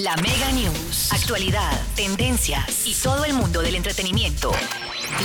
La Mega News. Actualidad, tendencias y todo el mundo del entretenimiento.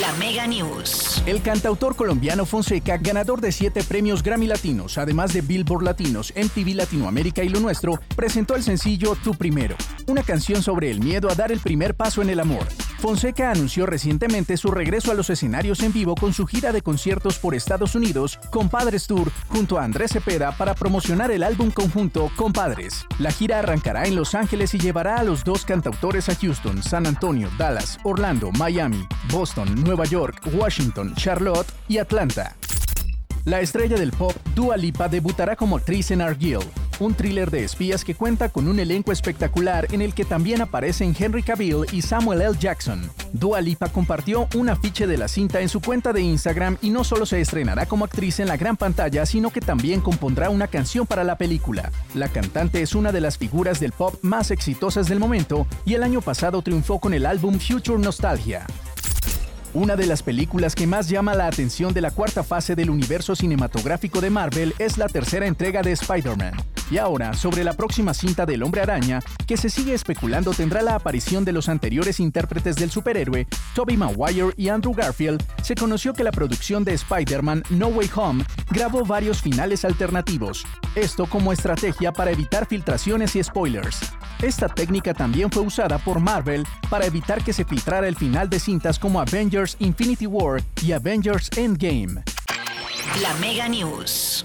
La Mega News. El cantautor colombiano Fonseca, ganador de siete premios Grammy Latinos, además de Billboard Latinos, MTV Latinoamérica y Lo Nuestro, presentó el sencillo Tu Primero, una canción sobre el miedo a dar el primer paso en el amor. Fonseca anunció recientemente su regreso a los escenarios en vivo con su gira de conciertos por Estados Unidos, Compadres Tour, junto a Andrés Cepeda para promocionar el álbum conjunto Compadres. La gira arrancará en Los Ángeles y llevará a los dos cantautores a Houston, San Antonio, Dallas, Orlando, Miami, Boston, Nueva York, Washington, Charlotte y Atlanta. La estrella del pop, Dua Lipa, debutará como actriz en Argyll, un thriller de espías que cuenta con un elenco espectacular en el que también aparecen Henry Cavill y Samuel L. Jackson. Dua Lipa compartió un afiche de la cinta en su cuenta de Instagram y no solo se estrenará como actriz en la gran pantalla, sino que también compondrá una canción para la película. La cantante es una de las figuras del pop más exitosas del momento y el año pasado triunfó con el álbum Future Nostalgia. Una de las películas que más llama la atención de la cuarta fase del universo cinematográfico de Marvel es la tercera entrega de Spider-Man. Y ahora, sobre la próxima cinta del Hombre Araña, que se sigue especulando tendrá la aparición de los anteriores intérpretes del superhéroe, Tobey Maguire y Andrew Garfield, se conoció que la producción de Spider-Man No Way Home grabó varios finales alternativos, esto como estrategia para evitar filtraciones y spoilers. Esta técnica también fue usada por Marvel para evitar que se filtrara el final de cintas como Avengers Infinity War y Avengers Endgame. La Mega News.